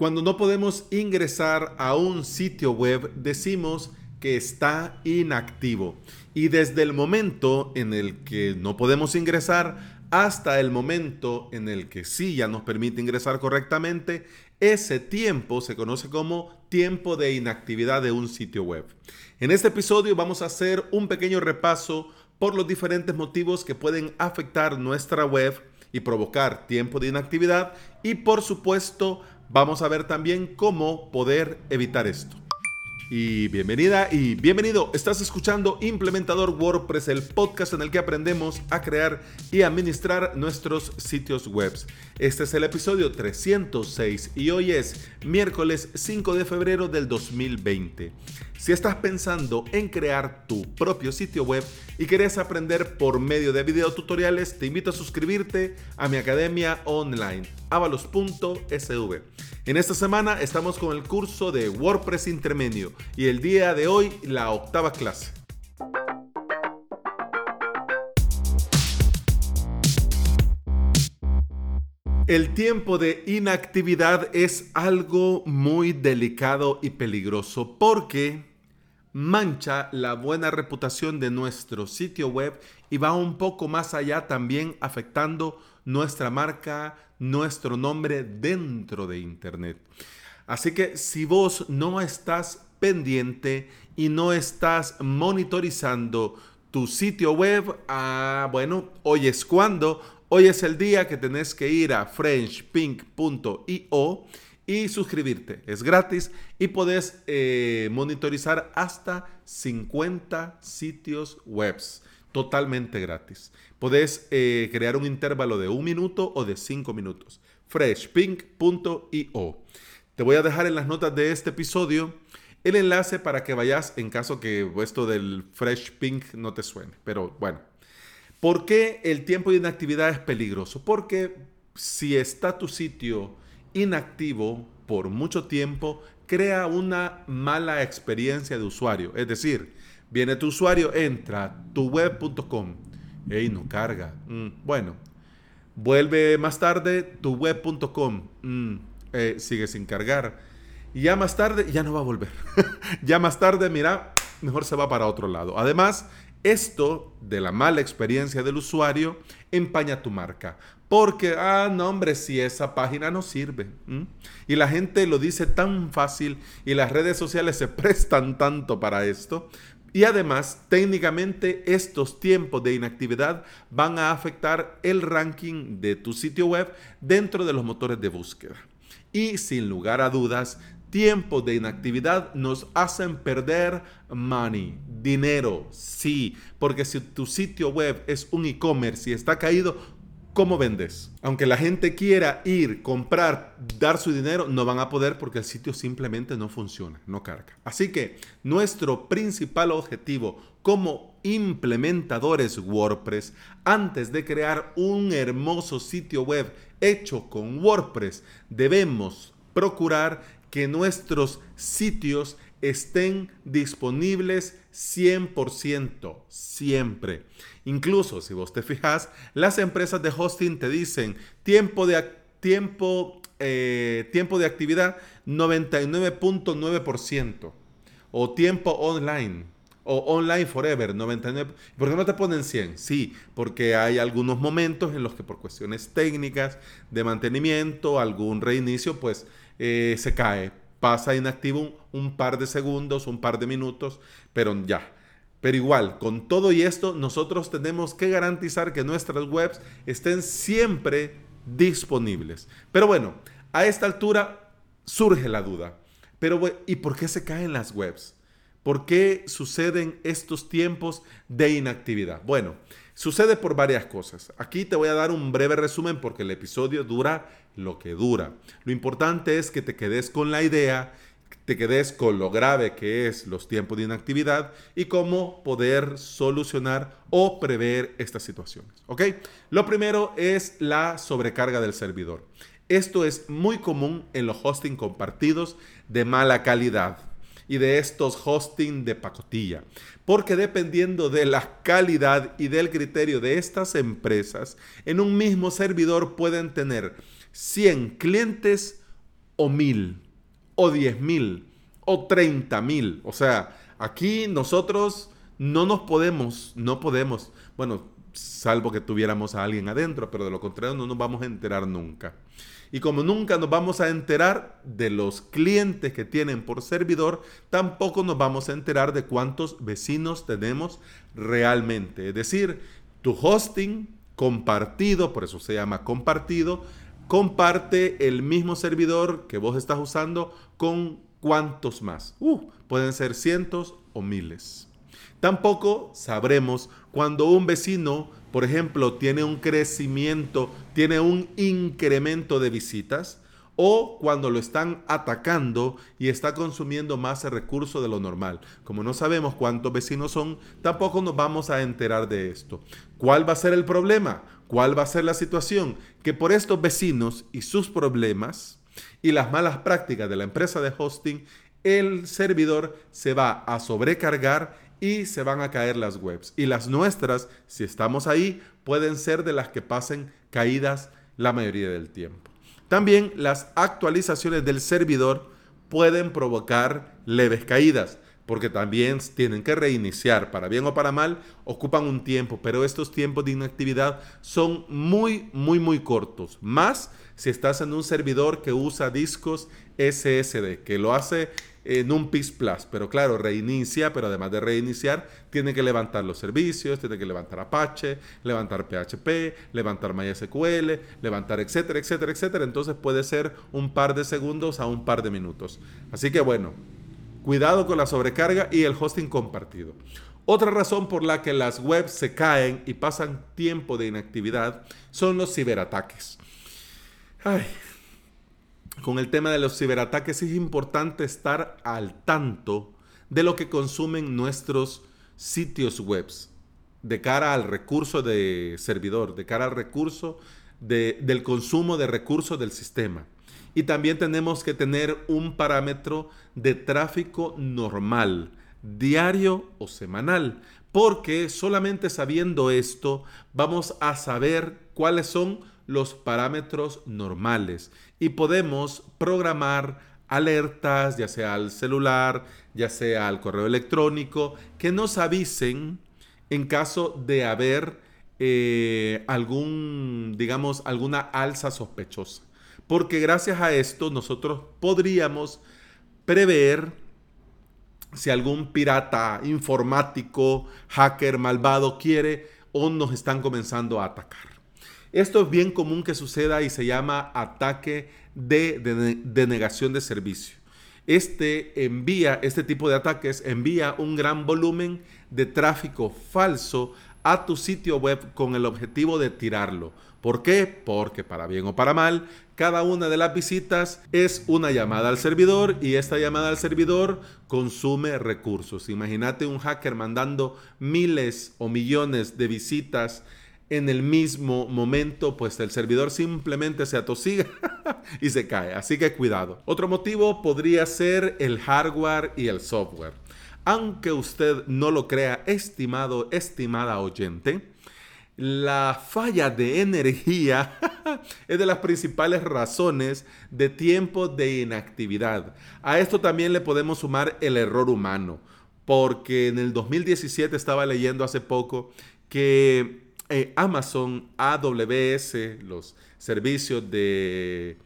Cuando no podemos ingresar a un sitio web, decimos que está inactivo. Y desde el momento en el que no podemos ingresar hasta el momento en el que sí ya nos permite ingresar correctamente, ese tiempo se conoce como tiempo de inactividad de un sitio web. En este episodio vamos a hacer un pequeño repaso por los diferentes motivos que pueden afectar nuestra web y provocar tiempo de inactividad y por supuesto vamos a ver también cómo poder evitar esto. Y bienvenida y bienvenido. Estás escuchando Implementador WordPress, el podcast en el que aprendemos a crear y administrar nuestros sitios web. Este es el episodio 306 y hoy es miércoles 5 de febrero del 2020. Si estás pensando en crear tu propio sitio web y quieres aprender por medio de videotutoriales, te invito a suscribirte a mi academia online, avalos.sv. En esta semana estamos con el curso de WordPress intermedio y el día de hoy la octava clase. El tiempo de inactividad es algo muy delicado y peligroso porque mancha la buena reputación de nuestro sitio web y va un poco más allá también afectando nuestra marca, nuestro nombre dentro de Internet. Así que si vos no estás pendiente y no estás monitorizando tu sitio web, ah, bueno, hoy es cuando, hoy es el día que tenés que ir a frenchpink.io y suscribirte. Es gratis y podés eh, monitorizar hasta 50 sitios webs totalmente gratis. Podés eh, crear un intervalo de un minuto o de cinco minutos. freshpink.io. Te voy a dejar en las notas de este episodio el enlace para que vayas en caso que esto del Fresh Pink no te suene. Pero bueno, ¿por qué el tiempo de inactividad es peligroso? Porque si está tu sitio inactivo por mucho tiempo, crea una mala experiencia de usuario. Es decir, viene tu usuario, entra tuweb.com, y no carga. Mm, bueno, vuelve más tarde, tuweb.com, mm, eh, sigue sin cargar. Y ya más tarde, ya no va a volver. ya más tarde, mira, mejor se va para otro lado. Además, esto de la mala experiencia del usuario empaña tu marca. Porque, ah, no, hombre, si esa página no sirve. Y la gente lo dice tan fácil y las redes sociales se prestan tanto para esto. Y además, técnicamente, estos tiempos de inactividad van a afectar el ranking de tu sitio web dentro de los motores de búsqueda. Y sin lugar a dudas, tiempos de inactividad nos hacen perder money, dinero, sí, porque si tu sitio web es un e-commerce y está caído, ¿cómo vendes? Aunque la gente quiera ir, comprar, dar su dinero, no van a poder porque el sitio simplemente no funciona, no carga. Así que nuestro principal objetivo como implementadores WordPress, antes de crear un hermoso sitio web hecho con WordPress, debemos procurar que nuestros sitios estén disponibles 100%, siempre. Incluso si vos te fijas, las empresas de hosting te dicen tiempo de, tiempo, eh, tiempo de actividad 99.9% o tiempo online o online forever 99. ¿Por qué no te ponen 100? Sí, porque hay algunos momentos en los que por cuestiones técnicas de mantenimiento, algún reinicio, pues eh, se cae, pasa inactivo un, par de segundos, un par de minutos, pero ya. Pero igual, con todo y esto, nosotros tenemos que garantizar que nuestras webs estén siempre disponibles. Pero bueno, a esta altura surge la duda. Pero, ¿y por qué se caen las webs? ¿Por qué suceden estos tiempos de inactividad? Bueno, sucede por varias cosas. Aquí te voy a dar un breve resumen porque el episodio dura lo que dura. Lo importante es que te quedes con la idea, te quedes con lo grave que es los tiempos de inactividad y cómo poder solucionar o prever estas situaciones. ¿Ok? Lo primero es la sobrecarga del servidor. Esto es muy común en los hosting compartidos de mala calidad y de estos hosting de pacotilla. Porque dependiendo de la calidad y del criterio de estas empresas, en un mismo servidor pueden tener 100 clientes o mil o diez mil o treinta mil. O sea, aquí nosotros no nos podemos, no podemos, bueno, salvo que tuviéramos a alguien adentro, pero de lo contrario no nos vamos a enterar nunca. Y como nunca nos vamos a enterar de los clientes que tienen por servidor, tampoco nos vamos a enterar de cuántos vecinos tenemos realmente. Es decir, tu hosting compartido, por eso se llama compartido, comparte el mismo servidor que vos estás usando con cuántos más. Uh, pueden ser cientos o miles. Tampoco sabremos cuando un vecino, por ejemplo, tiene un crecimiento, tiene un incremento de visitas, o cuando lo están atacando y está consumiendo más recursos de lo normal. Como no sabemos cuántos vecinos son, tampoco nos vamos a enterar de esto. ¿Cuál va a ser el problema? ¿Cuál va a ser la situación? Que por estos vecinos y sus problemas y las malas prácticas de la empresa de hosting, el servidor se va a sobrecargar y se van a caer las webs. Y las nuestras, si estamos ahí, pueden ser de las que pasen caídas la mayoría del tiempo. También las actualizaciones del servidor pueden provocar leves caídas, porque también tienen que reiniciar, para bien o para mal, ocupan un tiempo, pero estos tiempos de inactividad son muy, muy, muy cortos. Más si estás en un servidor que usa discos SSD, que lo hace en un PIS Plus, pero claro, reinicia, pero además de reiniciar, tiene que levantar los servicios, tiene que levantar Apache, levantar PHP, levantar MySQL, levantar etcétera, etcétera, etcétera. Entonces puede ser un par de segundos a un par de minutos. Así que bueno, cuidado con la sobrecarga y el hosting compartido. Otra razón por la que las webs se caen y pasan tiempo de inactividad son los ciberataques. Ay, con el tema de los ciberataques es importante estar al tanto de lo que consumen nuestros sitios web de cara al recurso de servidor, de cara al recurso del consumo de recursos del sistema. Y también tenemos que tener un parámetro de tráfico normal, diario o semanal, porque solamente sabiendo esto vamos a saber cuáles son los parámetros normales y podemos programar alertas, ya sea al celular, ya sea al correo electrónico, que nos avisen en caso de haber eh, algún, digamos, alguna alza sospechosa. Porque gracias a esto nosotros podríamos prever si algún pirata informático, hacker malvado quiere o nos están comenzando a atacar. Esto es bien común que suceda y se llama ataque de, denegación de servicio. Este envía, este tipo de ataques envía un gran volumen de tráfico falso a tu sitio web con el objetivo de tirarlo. ¿Por qué? Porque para bien o para mal, cada una de las visitas es una llamada al servidor y esta llamada al servidor consume recursos. Imagínate un hacker mandando miles o millones de visitas en el mismo momento, pues el servidor simplemente se atosiga y se cae. Así que cuidado. Otro motivo podría ser el hardware y el software. Aunque usted no lo crea, estimado, estimada oyente, la falla de energía es de las principales razones de tiempo de inactividad. A esto también le podemos sumar el error humano, porque en el 2017 estaba leyendo hace poco que eh, Amazon AWS, los servicios de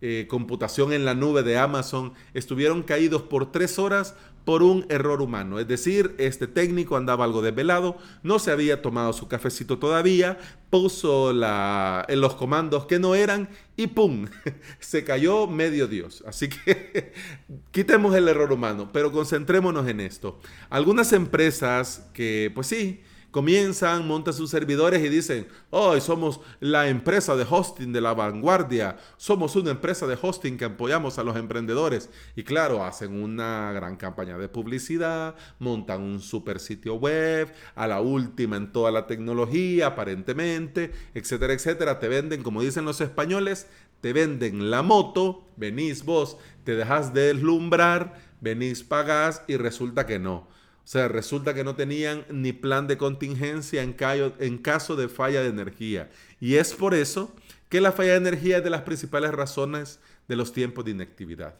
eh, computación en la nube de Amazon, estuvieron caídos por tres horas por un error humano. Es decir, este técnico andaba algo desvelado, no se había tomado su cafecito todavía, puso en los comandos que no eran y ¡pum! Se cayó medio Dios. Así que quitemos el error humano, pero concentrémonos en esto. Algunas empresas que, pues sí, comienzan, montan sus servidores y dicen, hoy somos la empresa de hosting de la vanguardia, somos una empresa de hosting que apoyamos a los emprendedores. Y claro, hacen una gran campaña de publicidad, montan un super sitio web, a la última en toda la tecnología, aparentemente, etcétera, etcétera. Te venden, como dicen los españoles, te venden la moto, venís vos, te dejas deslumbrar, venís, pagás y resulta que no. O sea, resulta que no tenían ni plan de contingencia en, caso de falla de energía. Y es por eso que la falla de energía es de las principales razones de los tiempos de inactividad.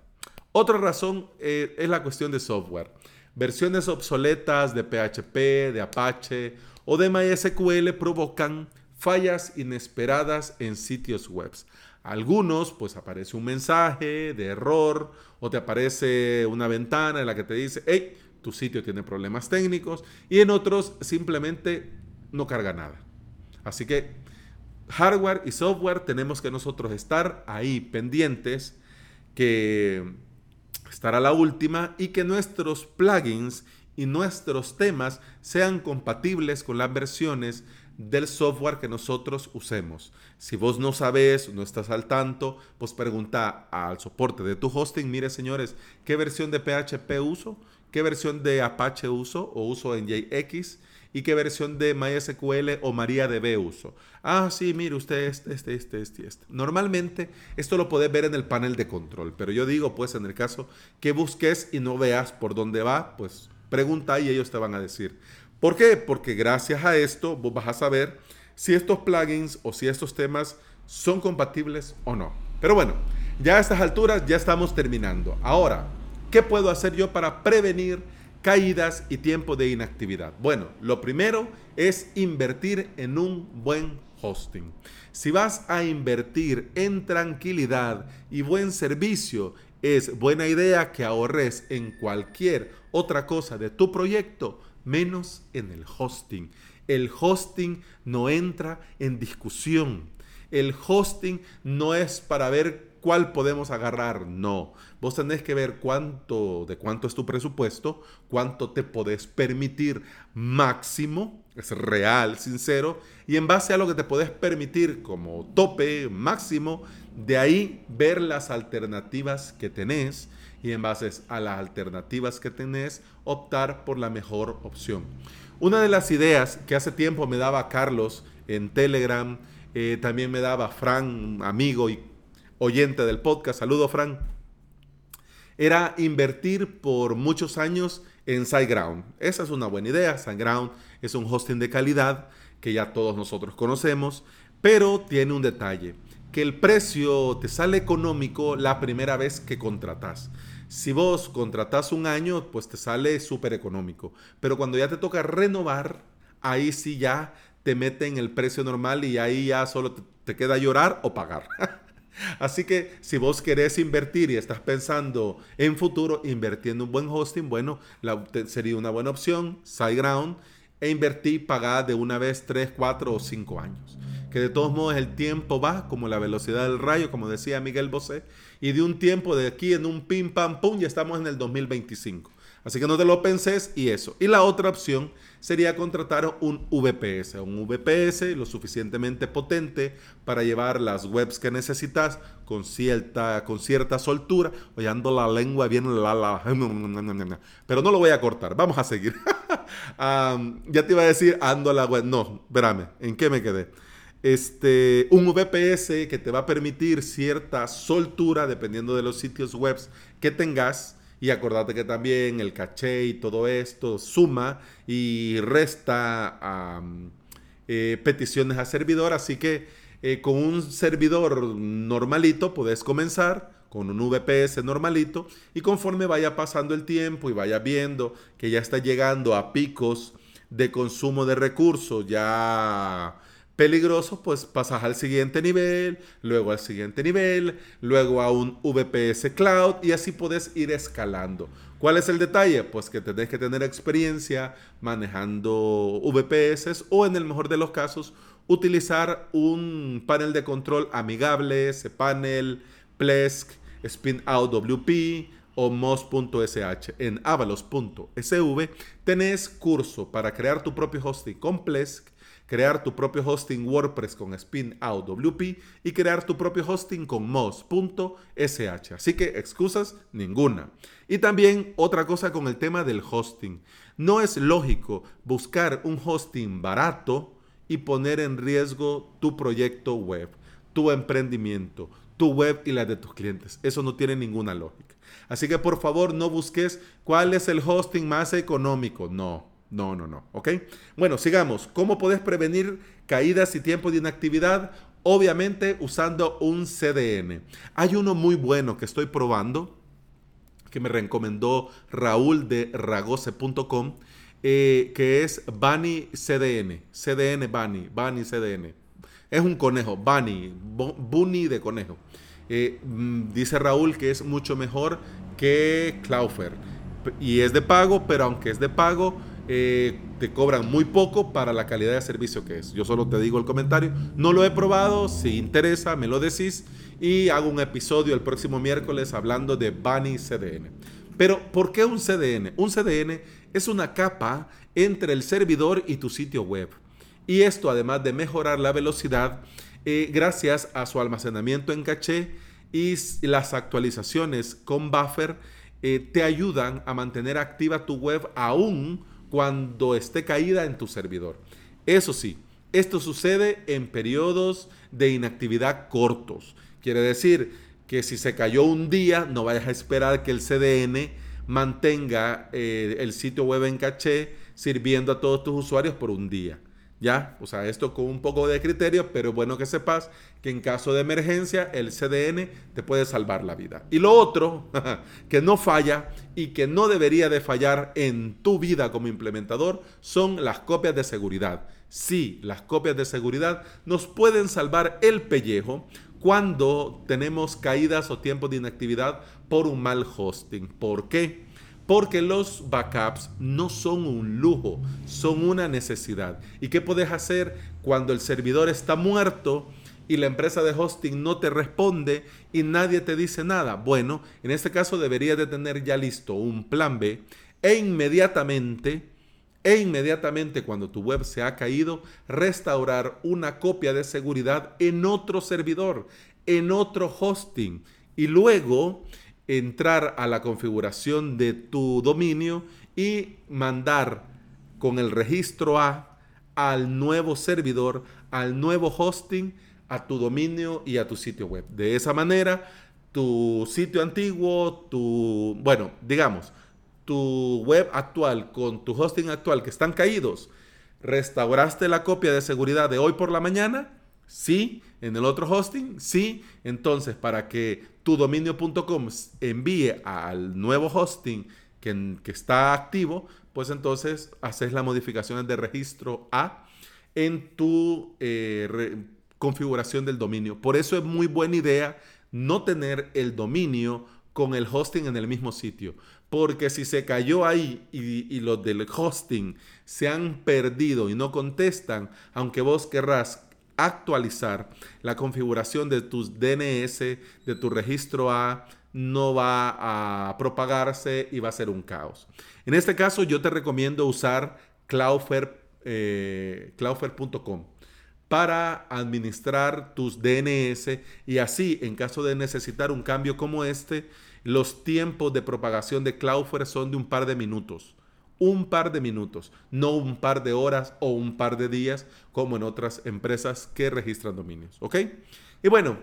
Otra razón eh, es la cuestión de software. Versiones obsoletas de PHP, de Apache o de MySQL provocan fallas inesperadas en sitios web. Algunos, pues aparece un mensaje de error o te aparece una ventana en la que te dice, hey, tu sitio tiene problemas técnicos. Y en otros simplemente no carga nada. Así que hardware y software tenemos que nosotros estar ahí pendientes, que estar a la última y que nuestros plugins y nuestros temas sean compatibles con las versiones del software que nosotros usemos. Si vos no sabes, no estás al tanto, pues pregunta al soporte de tu hosting, mire señores, ¿qué versión de PHP uso? ¿Qué versión de Apache uso o uso en JX? ¿Y qué versión de MySQL o MariaDB uso? Ah, sí, mire usted este, este, este, este, este. Normalmente esto lo podés ver en el panel de control, pero yo digo, pues en el caso que busques y no veas por dónde va, pues pregunta y ellos te van a decir. ¿Por qué? Porque gracias a esto vos vas a saber si estos plugins o si estos temas son compatibles o no. Pero bueno, ya a estas alturas ya estamos terminando. Ahora, ¿qué puedo hacer yo para prevenir caídas y tiempo de inactividad? Bueno, lo primero es invertir en un buen hosting. Si vas a invertir en tranquilidad y buen servicio, es buena idea que ahorres en cualquier otra cosa de tu proyecto menos en el hosting. El hosting no entra en discusión. El hosting no es para ver cuál podemos agarrar, no. Vos tenés que ver cuánto, de cuánto es tu presupuesto, cuánto te podés permitir máximo, es real, sincero, y en base a lo que te podés permitir como tope máximo, de ahí ver las alternativas que tenés y en base a las alternativas que tenés, optar por la mejor opción. Una de las ideas que hace tiempo me daba Carlos en Telegram, eh, también me daba Fran, amigo y oyente del podcast, saludo Fran, era invertir por muchos años en SiteGround. Esa es una buena idea. SiteGround es un hosting de calidad que ya todos nosotros conocemos, pero tiene un detalle, que el precio te sale económico la primera vez que contratas. Si vos contratás un año, pues te sale súper económico. Pero cuando ya te toca renovar, ahí sí ya te mete en el precio normal y ahí ya solo te, queda llorar o pagar. Así que si vos querés invertir y estás pensando en futuro, invirtiendo un buen hosting, bueno, sería una buena opción, SiteGround, e invertir pagada de una vez 3, 4 o 5 años que de todos modos el tiempo va como la velocidad del rayo, como decía Miguel Bosé, y de un tiempo de aquí en un pim pam pum ya estamos en el 2025. Así que no te lo penses y eso. Y la otra opción sería contratar un VPS, un VPS lo suficientemente potente para llevar las webs que necesitas con cierta, con cierta soltura. Oye, ando la lengua bien la, la, pero no lo voy a cortar. Vamos a seguir. ya te iba a decir ando la web. No, espérame, ¿en qué me quedé? este, un VPS que te va a permitir cierta soltura dependiendo de los sitios web que tengas. Y acordate que también el caché y todo esto suma y resta eh, peticiones a servidor. Así que eh, con un servidor normalito puedes comenzar con un VPS normalito y conforme vaya pasando el tiempo y vaya viendo que ya está llegando a picos de consumo de recursos, ya peligroso, pues pasas al siguiente nivel, luego al siguiente nivel, luego a un VPS Cloud y así puedes ir escalando. ¿Cuál es el detalle? Pues que tenés que tener experiencia manejando VPS o en el mejor de los casos utilizar un panel de control amigable, cPanel, Plesk, Spinout WP o mos.sh. En avalos.sv tenés curso para crear tu propio hosting con Plesk crear tu propio hosting WordPress con Spinout WP y crear tu propio hosting con Moz.sh. Así que excusas ninguna. Y también otra cosa con el tema del hosting. No es lógico buscar un hosting barato y poner en riesgo tu proyecto web, tu emprendimiento, tu web y la de tus clientes. Eso no tiene ninguna lógica. Así que por favor no busques cuál es el hosting más económico. No. No, no, no. ¿Ok? Bueno, sigamos. ¿Cómo puedes prevenir caídas y tiempo de inactividad? obviamente usando un CDN. Hay uno muy bueno que estoy probando, que me recomendó Raúl de ragose.com, eh, que es Bunny CDN. CDN Bunny, Bunny CDN. Es un conejo, Bunny, Bunny de conejo. Eh, mm, dice Raúl que es mucho mejor que Cloudflare. Y es de pago, pero aunque es de pago, eh, te cobran muy poco para la calidad de servicio que es. Yo solo te digo el comentario. No lo he probado, si interesa, me lo decís y hago un episodio el próximo miércoles hablando de Bunny CDN. Pero, ¿por qué un CDN? Un CDN es una capa entre el servidor y tu sitio web. Y esto, además de mejorar la velocidad, eh, gracias a su almacenamiento en caché y las actualizaciones con buffer, eh, te ayudan a mantener activa tu web aún cuando esté caída en tu servidor. Eso sí, esto sucede en periodos de inactividad cortos. Quiere decir que si se cayó un día, no vayas a esperar que el CDN mantenga eh, el sitio web en caché sirviendo a todos tus usuarios por un día. ¿Ya? O sea, esto con un poco de criterio, pero bueno que sepas que en caso de emergencia el CDN te puede salvar la vida. Y lo otro, que no falla y que no debería de fallar en tu vida como implementador, son las copias de seguridad. Sí, las copias de seguridad nos pueden salvar el pellejo cuando tenemos caídas o tiempos de inactividad por un mal hosting. ¿Por qué? Porque los backups no son un lujo, son una necesidad. ¿Y qué puedes hacer cuando el servidor está muerto y la empresa de hosting no te responde y nadie te dice nada? Bueno, en este caso deberías de tener ya listo un plan B e inmediatamente, e inmediatamente cuando tu web se ha caído, restaurar una copia de seguridad en otro servidor, en otro hosting. Y luego entrar a la configuración de tu dominio y mandar con el registro A al nuevo servidor, al nuevo hosting, a tu dominio y a tu sitio web. De esa manera, tu sitio antiguo, tu, bueno, digamos, tu web actual con tu hosting actual que están caídos, restauraste la copia de seguridad de hoy por la mañana, sí, en el otro hosting, sí, entonces para que tu dominio.com envíe al nuevo hosting que, está activo, pues entonces haces las modificaciones de registro A en tu eh, configuración del dominio. Por eso es muy buena idea no tener el dominio con el hosting en el mismo sitio. Porque si se cayó ahí y, y, los del hosting se han perdido y no contestan, aunque vos querrás actualizar la configuración de tus DNS, de tu registro A, no va a propagarse y va a ser un caos. En este caso yo te recomiendo usar Cloudflare, eh, Cloudflare.com para administrar tus DNS y así en caso de necesitar un cambio como este, los tiempos de propagación de Cloudflare son de un par de minutos un par de minutos, no un par de horas o un par de días como en otras empresas que registran dominios. ¿Ok? Y bueno,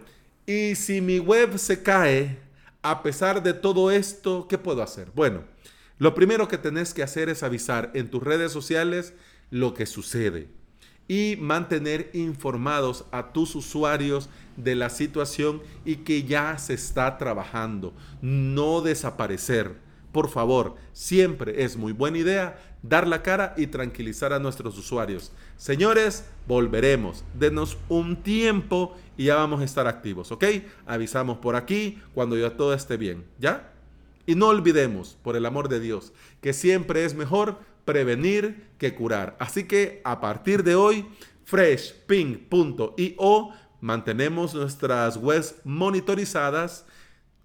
y si mi web se cae, a pesar de todo esto, ¿qué puedo hacer? Bueno, lo primero que tenés que hacer es avisar en tus redes sociales lo que sucede y mantener informados a tus usuarios de la situación y que ya se está trabajando. No desaparecer por favor, siempre es muy buena idea dar la cara y tranquilizar a nuestros usuarios. Señores, volveremos. Denos un tiempo y ya vamos a estar activos, ¿ok? Avisamos por aquí cuando ya todo esté bien, ¿ya? Y no olvidemos, por el amor de Dios, que siempre es mejor prevenir que curar. Así que a partir de hoy, freshping.io mantenemos nuestras webs monitorizadas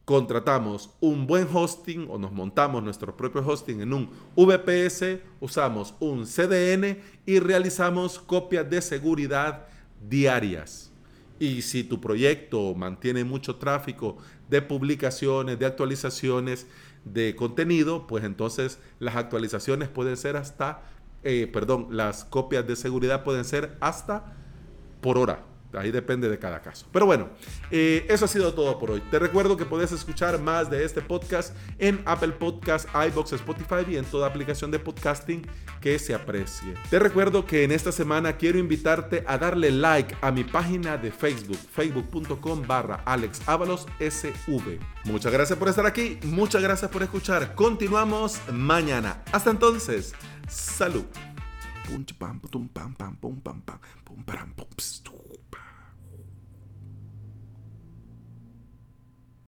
contratamos un buen hosting o nos montamos nuestro propio hosting en un VPS, usamos un CDN y realizamos copias de seguridad diarias. Y si tu proyecto mantiene mucho tráfico de publicaciones, de actualizaciones, de contenido, pues entonces las actualizaciones pueden ser hasta, eh, perdón, las copias de seguridad pueden ser hasta por hora Ahí depende de cada caso. Pero bueno, eh, eso ha sido todo por hoy. Te recuerdo que podés escuchar más de este podcast en Apple Podcasts, iBox, Spotify y en toda aplicación de podcasting que se aprecie. Te recuerdo que en esta semana quiero invitarte a darle like a mi página de Facebook, facebook.com barra SV. Muchas gracias por estar aquí, muchas gracias por escuchar. Continuamos mañana. Hasta entonces, salud. pum pam pum pam pam pum pam pum pam pum